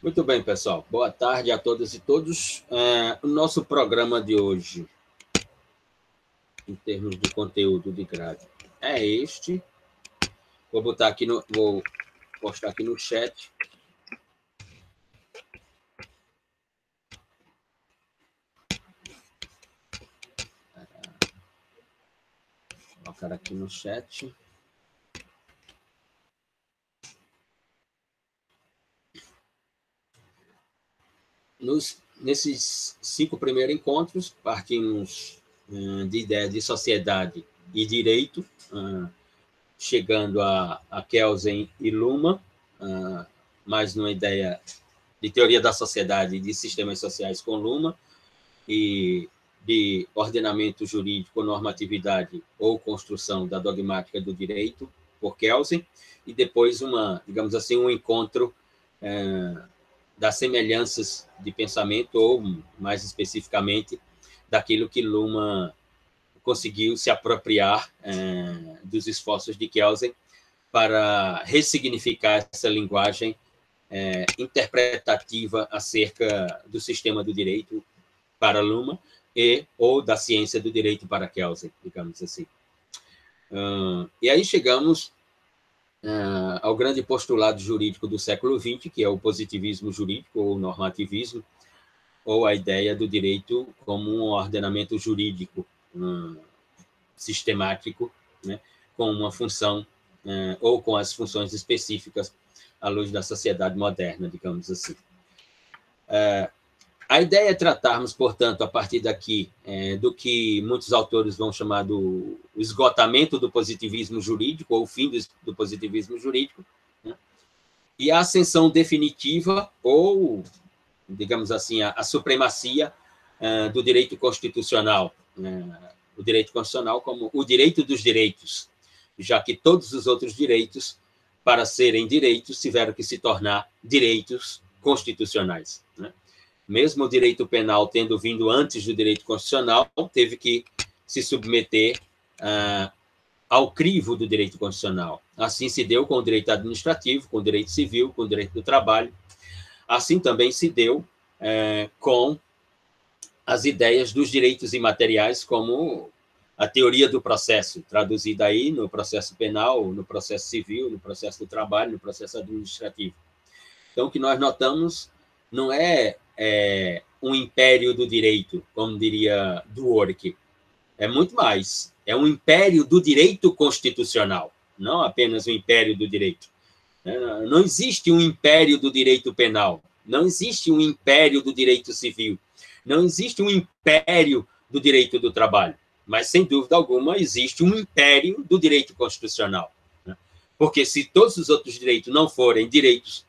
Muito bem, pessoal. Boa tarde a todas e todos. É, o nosso programa de hoje, em termos de conteúdo de grade, é este. Vou botar aqui no, vou postar aqui no chat. Vou colocar aqui no chat. Nos, nesses cinco primeiros encontros, partimos uh, de ideia de sociedade e direito, uh, chegando a, a Kelsen e Luma, uh, mais numa ideia de teoria da sociedade e de sistemas sociais com Luma, e de ordenamento jurídico, normatividade ou construção da dogmática do direito, por Kelsen, e depois uma, digamos assim, um encontro das semelhanças de pensamento, ou, mais especificamente, daquilo que Luma conseguiu se apropriar é, dos esforços de Kelsen para ressignificar essa linguagem é, interpretativa acerca do sistema do direito para Luma e ou da ciência do direito para Kelsen, digamos assim. Uh, e aí chegamos uh, ao grande postulado jurídico do século XX, que é o positivismo jurídico ou normativismo, ou a ideia do direito como um ordenamento jurídico um, sistemático, né, com uma função uh, ou com as funções específicas à luz da sociedade moderna, digamos assim. Uh, a ideia é tratarmos, portanto, a partir daqui, é, do que muitos autores vão chamar do esgotamento do positivismo jurídico, ou o fim do, do positivismo jurídico, né? e a ascensão definitiva, ou, digamos assim, a, a supremacia uh, do direito constitucional, uh, o direito constitucional como o direito dos direitos, já que todos os outros direitos, para serem direitos, tiveram que se tornar direitos constitucionais. Mesmo o direito penal tendo vindo antes do direito constitucional, teve que se submeter ah, ao crivo do direito constitucional. Assim se deu com o direito administrativo, com o direito civil, com o direito do trabalho. Assim também se deu eh, com as ideias dos direitos imateriais, como a teoria do processo, traduzida aí no processo penal, no processo civil, no processo do trabalho, no processo administrativo. Então, o que nós notamos não é é, um império do direito, como diria Dwork. É muito mais. É um império do direito constitucional, não apenas um império do direito. É, não existe um império do direito penal, não existe um império do direito civil, não existe um império do direito do trabalho, mas sem dúvida alguma existe um império do direito constitucional. Né? Porque se todos os outros direitos não forem direitos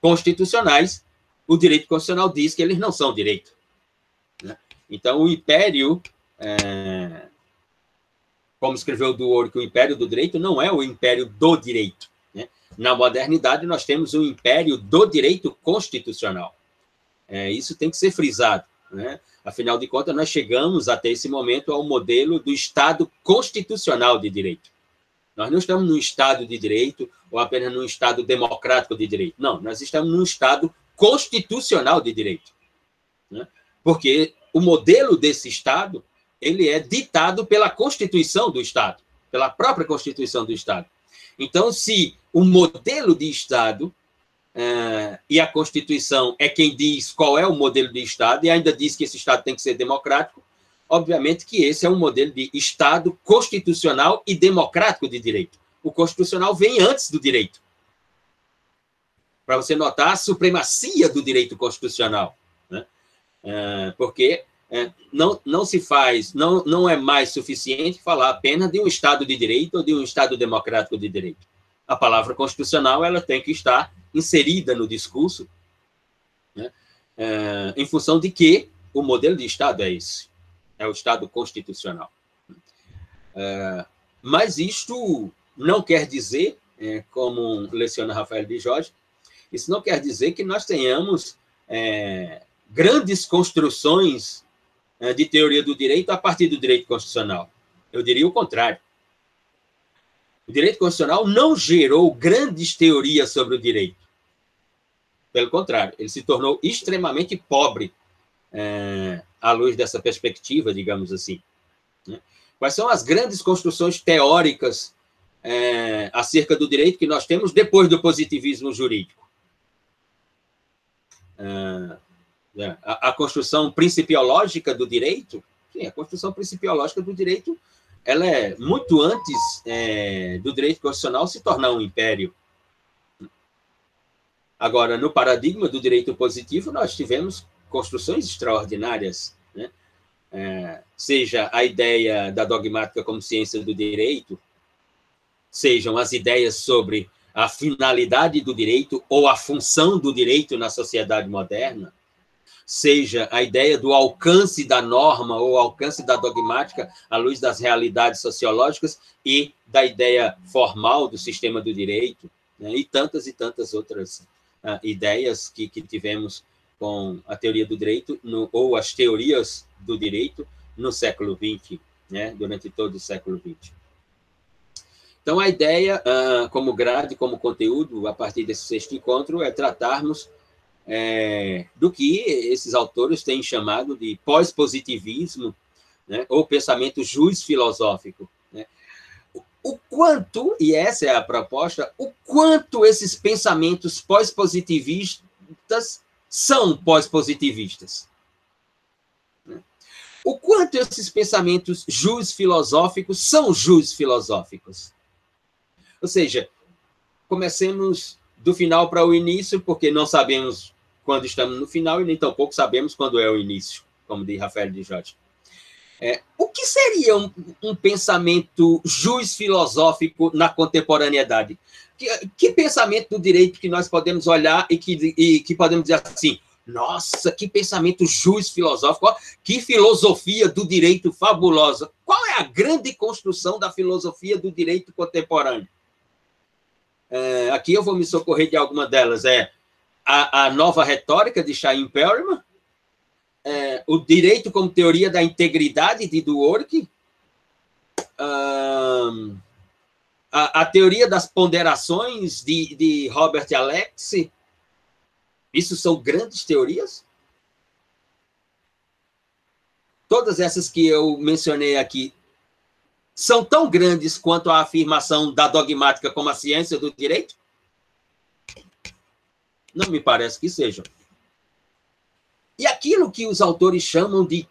constitucionais, o direito constitucional diz que eles não são direito. Né? Então, o império, é, como escreveu do Ouro, que o império do direito não é o império do direito. Né? Na modernidade, nós temos o império do direito constitucional. É, isso tem que ser frisado. Né? Afinal de contas, nós chegamos até esse momento ao modelo do Estado constitucional de direito. Nós não estamos num Estado de direito ou apenas num Estado democrático de direito. Não, nós estamos num Estado constitucional de direito. Né? Porque o modelo desse Estado ele é ditado pela Constituição do Estado, pela própria Constituição do Estado. Então, se o modelo de Estado uh, e a Constituição é quem diz qual é o modelo de Estado e ainda diz que esse Estado tem que ser democrático, obviamente que esse é um modelo de Estado constitucional e democrático de direito. O constitucional vem antes do direito para você notar a supremacia do direito constitucional. Né? É, porque é, não, não se faz, não, não é mais suficiente falar apenas de um Estado de direito ou de um Estado democrático de direito. A palavra constitucional ela tem que estar inserida no discurso, né? é, em função de que o modelo de Estado é esse, é o Estado constitucional. Mas isto não quer dizer, como leciona Rafael de Jorge, isso não quer dizer que nós tenhamos é, grandes construções é, de teoria do direito a partir do direito constitucional. Eu diria o contrário. O direito constitucional não gerou grandes teorias sobre o direito. Pelo contrário, ele se tornou extremamente pobre é, à luz dessa perspectiva, digamos assim. Né? Quais são as grandes construções teóricas é, acerca do direito que nós temos depois do positivismo jurídico? É, é a, a, construção principiológica do direito, sim, a construção principiológica do direito, ela é muito antes é, do direito constitucional se tornar um império. Agora, no paradigma do direito positivo, nós tivemos construções extraordinárias, né? É, seja a ideia da dogmática como ciência do direito, sejam as ideias sobre a finalidade do direito ou a função do direito na sociedade moderna, seja a ideia do alcance da norma ou alcance da dogmática à luz das realidades sociológicas e da ideia formal do sistema do direito, né? e tantas e tantas outras uh, ideias que, que tivemos com a teoria do direito, no, ou as teorias do direito, no século XX, né, durante todo o século XX. Então, a ideia, uh, como grade, como conteúdo, a partir desse sexto encontro, é tratarmos é, do que esses autores têm chamado de pós-positivismo, né, ou pensamento juiz filosófico. Né? O quanto, e essa é a proposta, o quanto esses pensamentos pós-positivistas são pós-positivistas. Né? O quanto esses pensamentos jus filosóficos são jus filosóficos. Ou seja, comecemos do final para o início, porque não sabemos quando estamos no final e nem tampouco sabemos quando é o início, como diz Rafael de Jorge. É, o que seria um, um pensamento jus filosófico na contemporaneidade? Que, que, pensamento do direito que nós podemos olhar e que, e que podemos dizer assim, nossa, que pensamento jus filosófico, que filosofia do direito fabulosa. Qual é a grande construção da filosofia do direito contemporâneo? É, aqui eu vou me socorrer de alguma delas. É a, a nova retórica de Chaim Perryman, é, o direito como teoria da integridade de Dwork, um, a, a, teoria das ponderações de, de Robert Alexi, isso são grandes teorias? Todas essas que eu mencionei aqui são tão grandes quanto a afirmação da dogmática como a ciência do direito? Não me parece que sejam. E aquilo que os autores chamam de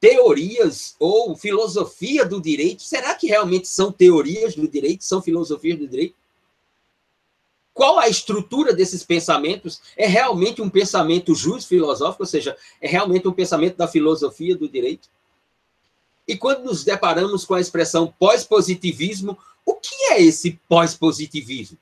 teorias ou filosofia do direito, será que realmente são teorias do direito, são filosofias do direito? Qual a estrutura desses pensamentos? É realmente um pensamento justo filosófico, ou seja, é realmente um pensamento da filosofia do direito? E quando nos deparamos com a expressão pós-positivismo, o que é esse pós-positivismo?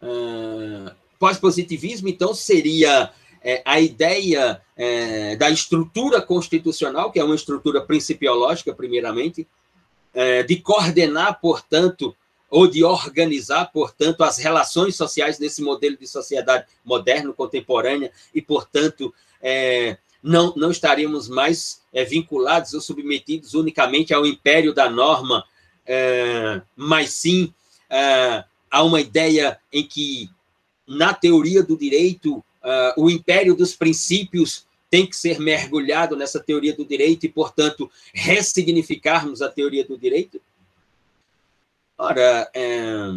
Uh, pós-positivismo, então, seria é, a ideia é, da estrutura constitucional, que é uma estrutura principiológica, primeiramente, é, de coordenar, portanto, ou de organizar, portanto, as relações sociais nesse modelo de sociedade moderno, contemporânea, e, portanto, é, não, não estaríamos mais é, vinculados ou submetidos unicamente ao império da norma, é, mas sim é, a uma ideia em que na teoria do direito, uh, o império dos princípios tem que ser mergulhado nessa teoria do direito e, portanto, ressignificarmos a teoria do direito? Ora, é...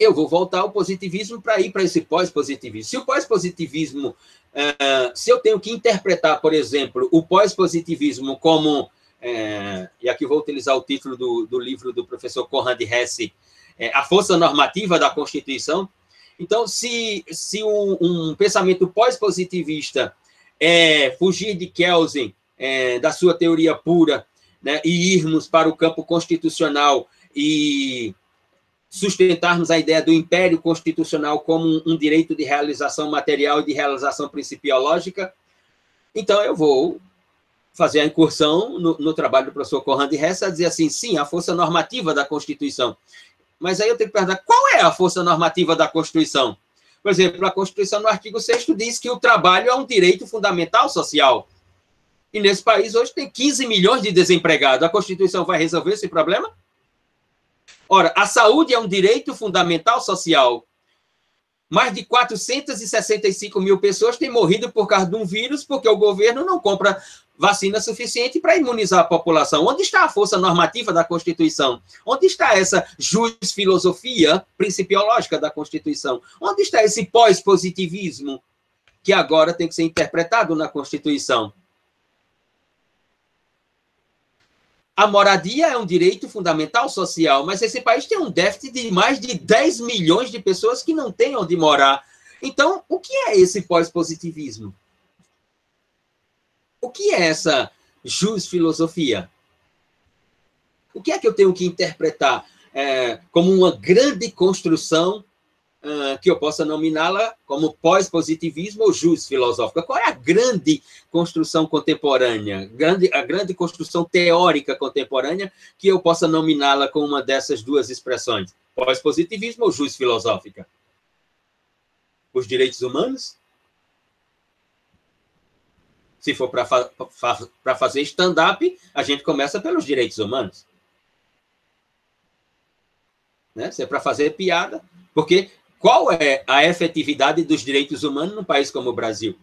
eu vou voltar ao positivismo para ir para esse pós-positivismo. Se o pós-positivismo, se eu tenho que interpretar, por exemplo, o pós-positivismo como, é... e aqui vou utilizar o título do, do livro do professor Conrad Hesse, é, a força normativa da Constituição. Então, se, se um, um pensamento pós-positivista é fugir de Kelsen, é, da sua teoria pura, né, e irmos para o campo constitucional e sustentarmos a ideia do império constitucional como um, direito de realização material e de realização principiológica, então eu vou fazer a incursão no, no trabalho do professor Conrad Hess a dizer assim, sim, a força normativa da Constituição. Mas aí eu tenho que perguntar, qual é a força normativa da Constituição? Por exemplo, a Constituição, no artigo 6 diz que o trabalho é um direito fundamental social. E nesse país hoje tem 15 milhões de desempregados. A Constituição vai resolver esse problema? Ora, a saúde é um direito fundamental social. Mais de 465 mil pessoas têm morrido por causa de um vírus porque o governo não compra vacina suficiente para imunizar a população. Onde está a força normativa da Constituição? Onde está essa filosofia principiológica da Constituição? Onde está esse pós-positivismo que agora tem que ser interpretado na Constituição? A moradia é um direito fundamental social, mas esse país tem um déficit de mais de 10 milhões de pessoas que não têm onde morar. Então, o que é esse pós-positivismo? O que é essa jus-filosofia? O que é que eu tenho que interpretar é, como uma grande construção uh, que eu possa nominá-la como pós-positivismo ou jus filosófica. Qual é a grande construção contemporânea, grande, a grande construção teórica contemporânea que eu possa nominá-la com uma dessas duas expressões? Pós-positivismo ou jus filosófica? Os direitos humanos? Se for para fa fa fazer stand-up, a gente começa pelos direitos humanos. Né? Se é para fazer piada, porque qual é a efetividade dos direitos humanos num país como o Brasil?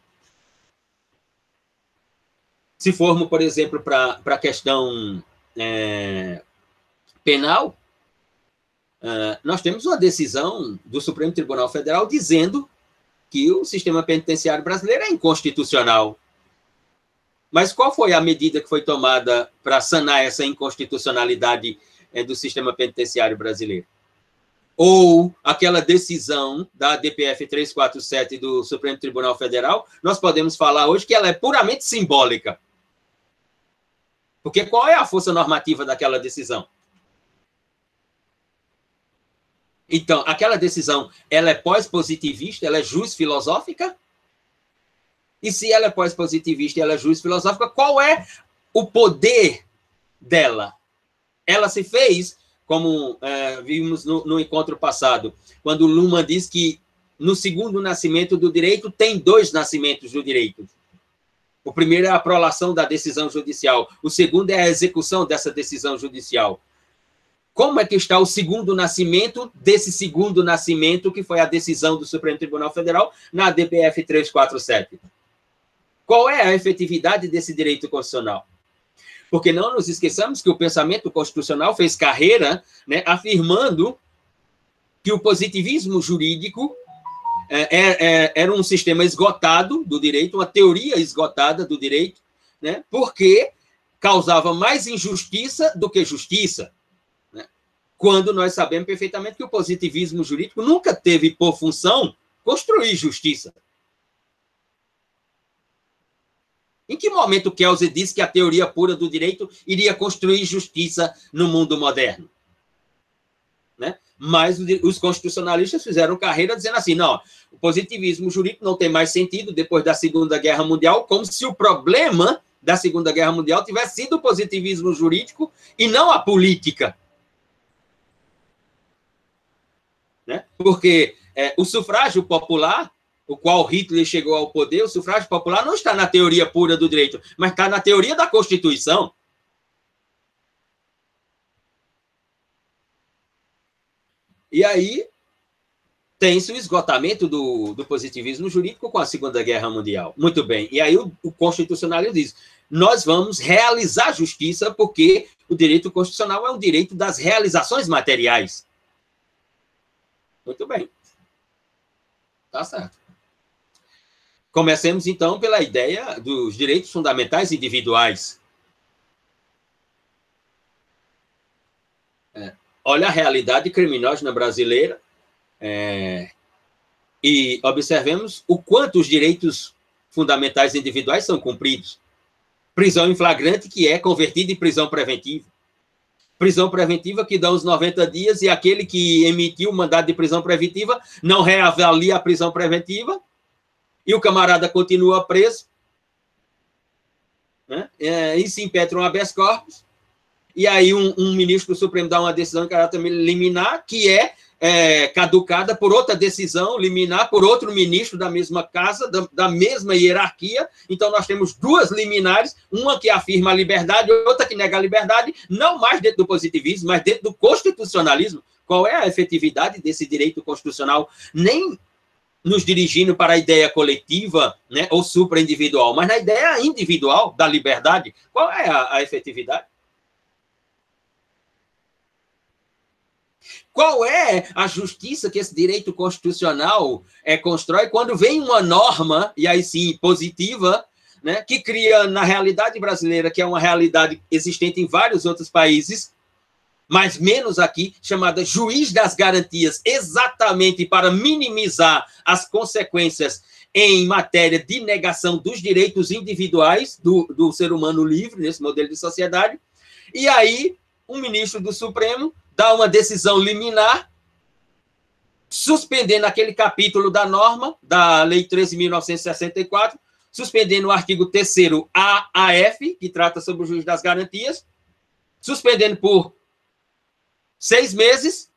Se formos, por exemplo, para a questão é, penal, uh, nós temos uma decisão do Supremo Tribunal Federal dizendo que o sistema penitenciário brasileiro é inconstitucional. Mas qual foi a medida que foi tomada para sanar essa inconstitucionalidade é, do sistema penitenciário brasileiro? Ou aquela decisão da DPF 347 do Supremo Tribunal Federal, nós podemos falar hoje que ela é puramente simbólica. Porque qual é a força normativa daquela decisão? Então, aquela decisão, ela é pós-positivista, ela é jus filosófica? E se ela é pós-positivista e ela é jus filosófica, qual é o poder dela? Ela se fez como é, vimos no, no, encontro passado, quando Luhmann diz que no segundo nascimento do direito tem dois nascimentos do direito. O primeiro é a prolação da decisão judicial, o segundo é a execução dessa decisão judicial. Como é que está o segundo nascimento desse segundo nascimento, que foi a decisão do Supremo Tribunal Federal na DPF 347? Qual é a efetividade desse direito constitucional? Porque não nos esqueçamos que o pensamento constitucional fez carreira né, afirmando que o positivismo jurídico é, é, é, era um sistema esgotado do direito, uma teoria esgotada do direito, né, porque causava mais injustiça do que justiça. Né, quando nós sabemos perfeitamente que o positivismo jurídico nunca teve por função construir justiça. Em que momento Kelsey disse que a teoria pura do direito iria construir justiça no mundo moderno? Né? Mas os constitucionalistas fizeram carreira dizendo assim: não, o positivismo jurídico não tem mais sentido depois da Segunda Guerra Mundial, como se o problema da Segunda Guerra Mundial tivesse sido o positivismo jurídico e não a política. Né? Porque é, o sufrágio popular o qual Hitler chegou ao poder, o sufrágio popular não está na teoria pura do direito, mas está na teoria da Constituição. E aí tem-se o esgotamento do, do positivismo jurídico com a Segunda Guerra Mundial. Muito bem. E aí o, o constitucionalismo diz: nós vamos realizar justiça porque o direito constitucional é um direito das realizações materiais. Muito bem. Tá certo. Comecemos, então, pela ideia dos direitos fundamentais individuais. É, olha a realidade criminógena brasileira é, e observemos o quanto os direitos fundamentais individuais são cumpridos. Prisão em flagrante, que é convertida em prisão preventiva. Prisão preventiva que dá os 90 dias e aquele que emitiu o mandado de prisão preventiva não reavalia a prisão preventiva e o camarada continua preso, né? É, e se impetra um habeas corpus, e aí um, um, ministro do Supremo dá uma decisão de caráter liminar, que é é, caducada por outra decisão liminar, por outro ministro da mesma casa, da, da, mesma hierarquia. Então, nós temos duas liminares, uma que afirma a liberdade, outra que nega a liberdade, não mais dentro do positivismo, mas dentro do constitucionalismo. Qual é a efetividade desse direito constitucional? Nem nos dirigindo para a ideia coletiva né, ou supra-individual, mas na ideia individual da liberdade. Qual é a, a efetividade? Qual é a justiça que esse direito constitucional é, constrói quando vem uma norma, e aí sim, positiva, né, que cria na realidade brasileira, que é uma realidade existente em vários outros países, mas menos aqui, chamada juiz das garantias, exatamente para minimizar as consequências em matéria de negação dos direitos individuais do, do ser humano livre, nesse modelo de sociedade. E aí, um ministro do Supremo dá uma decisão liminar, suspendendo aquele capítulo da norma, da Lei 13.964, suspendendo o artigo 3 AAF, que trata sobre o juiz das garantias, suspendendo por seis meses,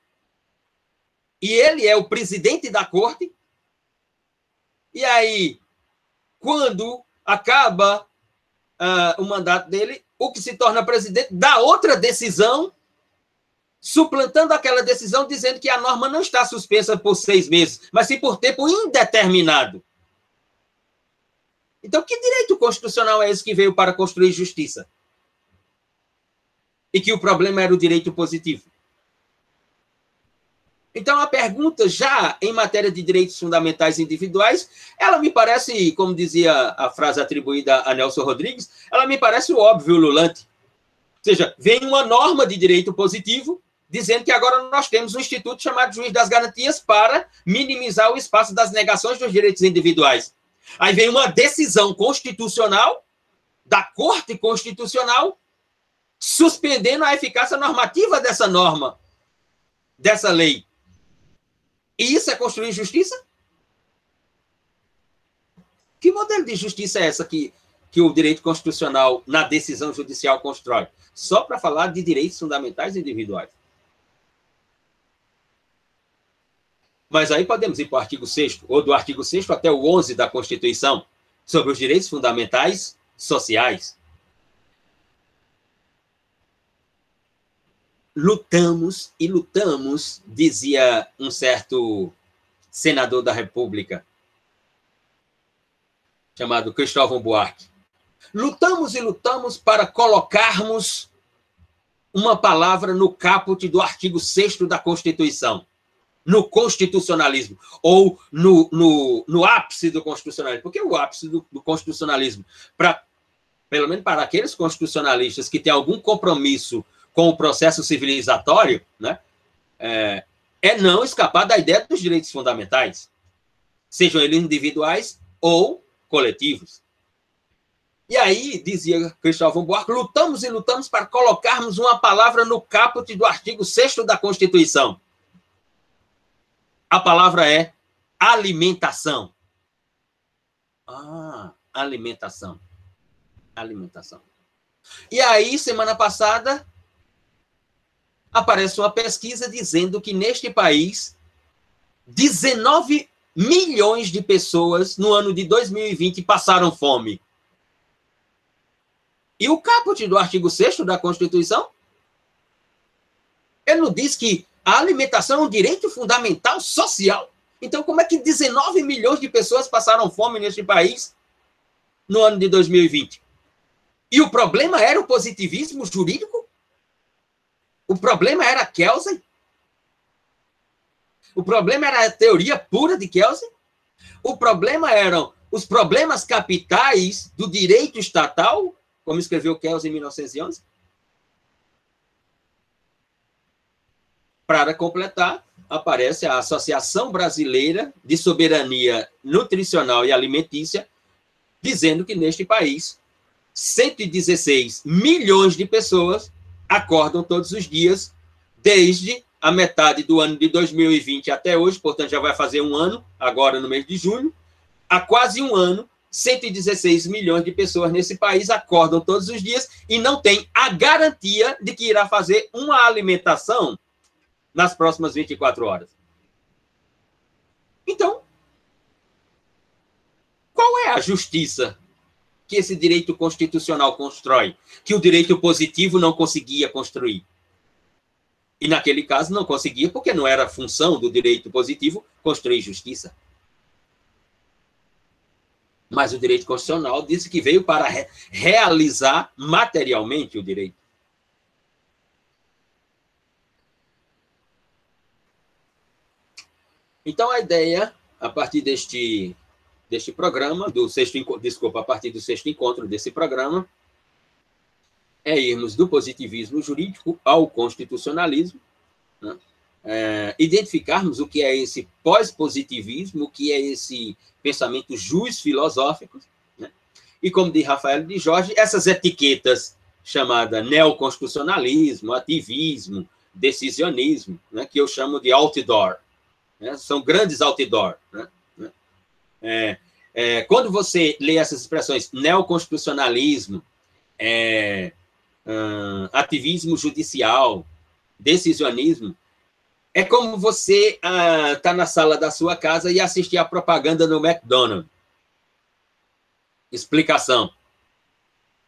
e ele é o presidente da corte. E aí, quando acaba uh, o mandato dele, o que se torna presidente dá outra decisão suplantando aquela decisão, dizendo que a norma não está suspensa por seis meses, mas sim por tempo indeterminado. Então, que direito constitucional é esse que veio para construir justiça? E que o problema era o direito positivo. Então, a pergunta, já em matéria de direitos fundamentais individuais, ela me parece, como dizia a frase atribuída a Nelson Rodrigues, ela me parece o óbvio lulante. Ou seja, vem uma norma de direito positivo dizendo que agora nós temos um instituto chamado Juiz das Garantias para minimizar o espaço das negações dos direitos individuais. Aí vem uma decisão constitucional da Corte Constitucional suspendendo a eficácia normativa dessa norma, dessa lei. E isso é construir justiça? Que modelo de justiça é essa que, que o direito constitucional, na decisão judicial, constrói? Só para falar de direitos fundamentais individuais. Mas aí podemos ir para o artigo 6 ou do artigo 6 até o 11 da Constituição, sobre os direitos fundamentais sociais. Lutamos e lutamos, dizia um certo senador da República, chamado Cristóvão Buarque. Lutamos e lutamos para colocarmos uma palavra no caput do artigo 6 da Constituição no constitucionalismo, ou no, no, no ápice do constitucionalismo. Porque o ápice do, do constitucionalismo, para pelo menos para aqueles constitucionalistas que têm algum compromisso com o processo civilizatório, né, é, é não escapar da ideia dos direitos fundamentais, sejam eles individuais ou coletivos. E aí, dizia Cristóvão Buarque, lutamos e lutamos para colocarmos uma palavra no caput do artigo 6 da Constituição. A palavra é alimentação. Ah, alimentação. Alimentação. E aí, semana passada, aparece uma pesquisa dizendo que neste país, 19 milhões de pessoas no ano de 2020 passaram fome. E o caput do artigo 6 da Constituição, ele não diz que a alimentação é um direito fundamental social. Então, como é que 19 milhões de pessoas passaram fome neste país no ano de 2020? E o problema era o positivismo jurídico? O problema era Kelsen? O problema era a teoria pura de Kelsen? O problema eram os problemas capitais do direito estatal, como escreveu Kelsen em 1911? Para completar, aparece a Associação Brasileira de Soberania Nutricional e Alimentícia, dizendo que neste país 116 milhões de pessoas acordam todos os dias, desde a metade do ano de 2020 até hoje, portanto já vai fazer um ano, agora no mês de junho, há quase um ano, 116 milhões de pessoas nesse país acordam todos os dias e não tem a garantia de que irá fazer uma alimentação nas próximas 24 horas. Então, qual é a justiça que esse direito constitucional constrói, que o direito positivo não conseguia construir? E naquele caso não conseguia, porque não era função do direito positivo construir justiça. Mas o direito constitucional disse que veio para re realizar materialmente o direito. Então a ideia, a partir deste, deste programa, do sexto, desculpa, a partir do sexto encontro desse programa, é irmos do positivismo jurídico ao constitucionalismo, né? é, identificarmos o que é esse pós-positivismo, o que é esse pensamento jus filosófico, né? e como diz Rafael de Jorge, essas etiquetas chamadas neoconstitucionalismo, ativismo, decisionismo, né? que eu chamo de outdoor, né? são grandes outdoor. Né? É, é, quando você lê essas expressões neoconstitucionalismo, é, uh, ativismo judicial, decisionismo, é como você está ah, uh, na sala da sua casa e assistir a propaganda no McDonald's. Explicação.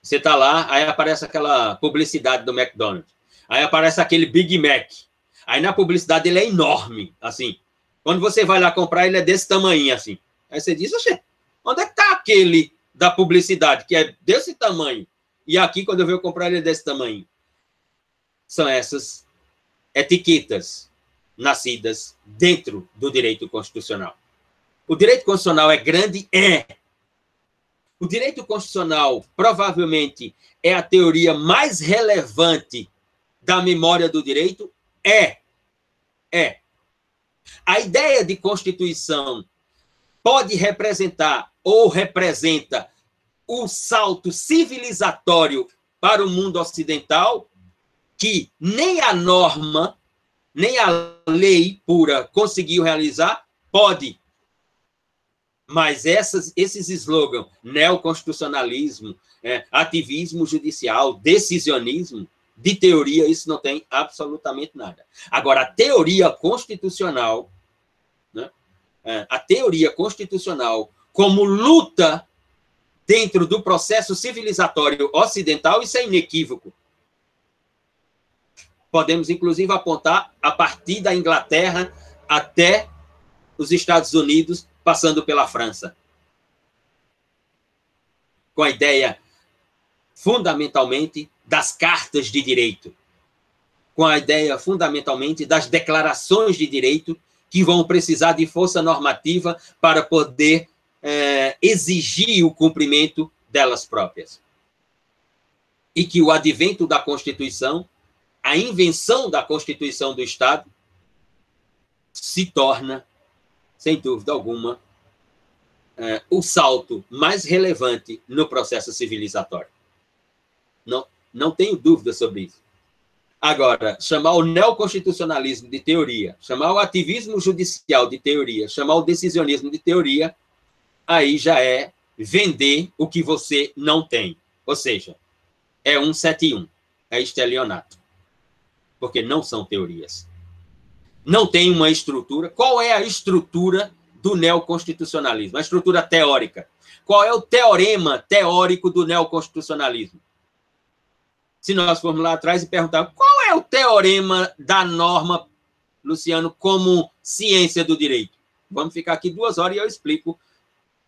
Você está lá, aí aparece aquela publicidade do McDonald's. Aí aparece aquele Big Mac. Aí na publicidade ele é enorme, assim. Quando você vai lá comprar, ele é desse tamanho, assim. Aí você diz, Oxê, onde é que está aquele da publicidade, que é desse tamanho? E aqui, quando eu venho comprar, ele é desse tamanho. São essas etiquetas nascidas dentro do direito constitucional. O direito constitucional é grande? É. O direito constitucional provavelmente é a teoria mais relevante da memória do direito? É. É. A ideia de constituição pode representar ou representa o salto civilizatório para o mundo ocidental que nem a norma, nem a lei pura conseguiu realizar, pode. Mas essas, esses slogans, neoconstitucionalismo, é, ativismo judicial, decisionismo, de teoria, isso não tem absolutamente nada. Agora, a teoria constitucional, né, a teoria constitucional como luta dentro do processo civilizatório ocidental, isso é inequívoco. Podemos, inclusive, apontar a partir da Inglaterra até os Estados Unidos, passando pela França. Com a ideia, fundamentalmente, das cartas de direito. Com a ideia, fundamentalmente, das declarações de direito que vão precisar de força normativa para poder é, exigir o cumprimento delas próprias. E que o advento da Constituição, a invenção da Constituição do Estado, se torna, sem dúvida alguma, é, o salto mais relevante no processo civilizatório. Não, não tenho dúvida sobre isso. Agora, chamar o neoconstitucionalismo de teoria, chamar o ativismo judicial de teoria, chamar o decisionismo de teoria, aí já é vender o que você não tem. Ou seja, é 171, é estelionato. Porque não são teorias. Não tem uma estrutura. Qual é a estrutura do neoconstitucionalismo? A estrutura teórica. Qual é o teorema teórico do neoconstitucionalismo? Se nós formos lá atrás e perguntar qual é o teorema da norma, Luciano, como ciência do direito? Vamos ficar aqui duas horas e eu explico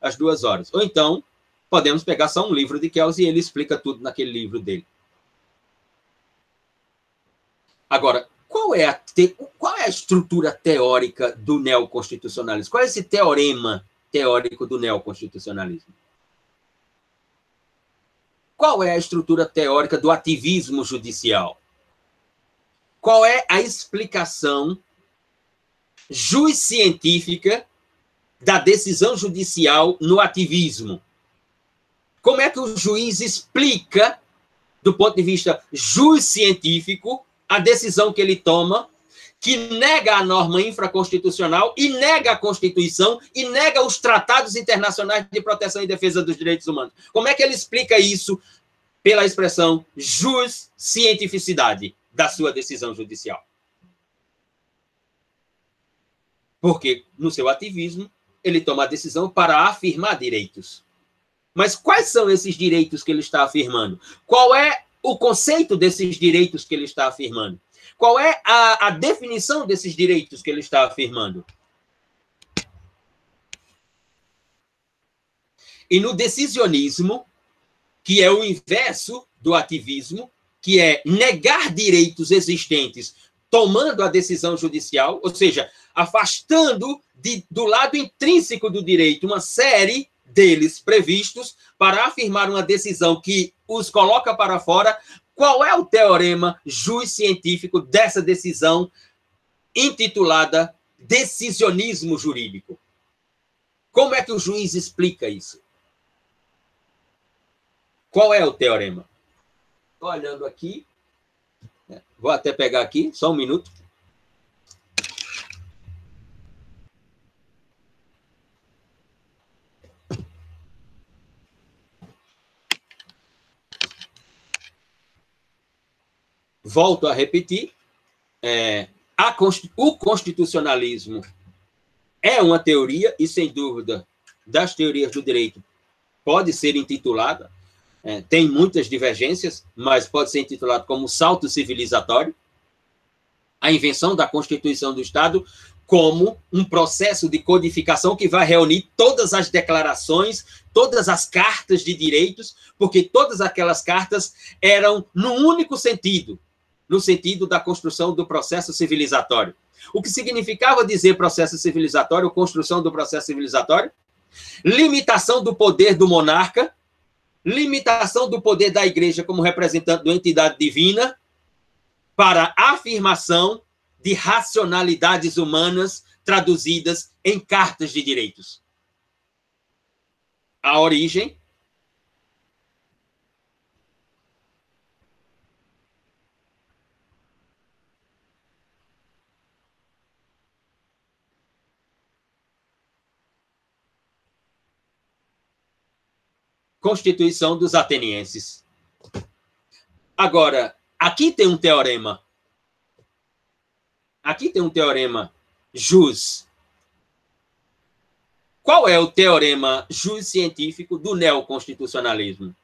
as duas horas. Ou então, podemos pegar só um livro de Kells e ele explica tudo naquele livro dele. Agora, qual é a, te... qual é a estrutura teórica do neoconstitucionalismo? Qual é esse teorema teórico do neoconstitucionalismo? Qual é a estrutura teórica do ativismo judicial? Qual é a explicação científica da decisão judicial no ativismo. Como é que o juiz explica, do ponto de vista científico, a decisão que ele toma, que nega a norma infraconstitucional e nega a Constituição e nega os tratados internacionais de proteção e defesa dos direitos humanos? Como é que ele explica isso pela expressão cientificidade da sua decisão judicial? Porque no seu ativismo, ele toma a decisão para afirmar direitos. Mas quais são esses direitos que ele está afirmando? Qual é o conceito desses direitos que ele está afirmando? Qual é a, a definição desses direitos que ele está afirmando? E no decisionismo, que é o inverso do ativismo, que é negar direitos existentes, tomando a decisão judicial, ou seja, afastando de, do lado intrínseco do direito uma série deles previstos para afirmar uma decisão que os coloca para fora. Qual é o teorema jus científico dessa decisão intitulada decisionismo jurídico? Como é que o juiz explica isso? Qual é o teorema? Estou olhando aqui. Vou até pegar aqui, só um minuto. Volto a repetir, é, a, o constitucionalismo é uma teoria, e sem dúvida, das teorias do direito, pode ser intitulada é, tem muitas divergências, mas pode ser intitulado como salto civilizatório. A invenção da Constituição do Estado como um processo de codificação que vai reunir todas as declarações, todas as cartas de direitos, porque todas aquelas cartas eram num único sentido, no sentido da construção do processo civilizatório. O que significava dizer processo civilizatório, construção do processo civilizatório? Limitação do poder do monarca, limitação do poder da igreja como representante da entidade divina para afirmação de racionalidades humanas traduzidas em cartas de direitos. A origem Constituição dos Atenienses. Agora, aqui tem um teorema. Aqui tem um teorema jus. Qual é o teorema jus científico do neoconstitucionalismo?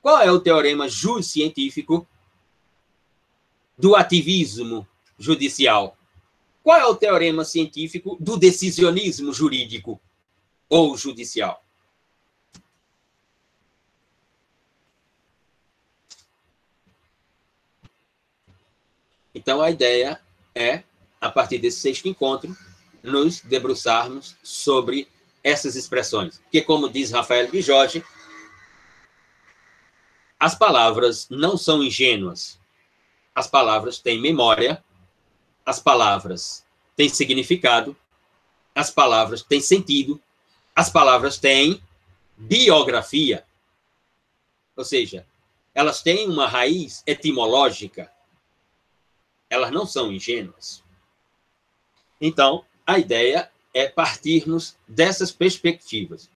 Qual é o teorema jus científico do ativismo judicial? Qual é o teorema científico do decisionismo jurídico ou judicial? Então, a ideia é, a partir desse sexto encontro, nos debruçarmos sobre essas expressões. Porque, como diz Rafael Bijorge, as palavras não são ingênuas. As palavras têm memória, as palavras têm significado, as palavras têm sentido, as palavras têm biografia. Ou seja, elas têm uma raiz etimológica elas não são ingênuas. Então, a ideia é partirmos dessas perspectivas.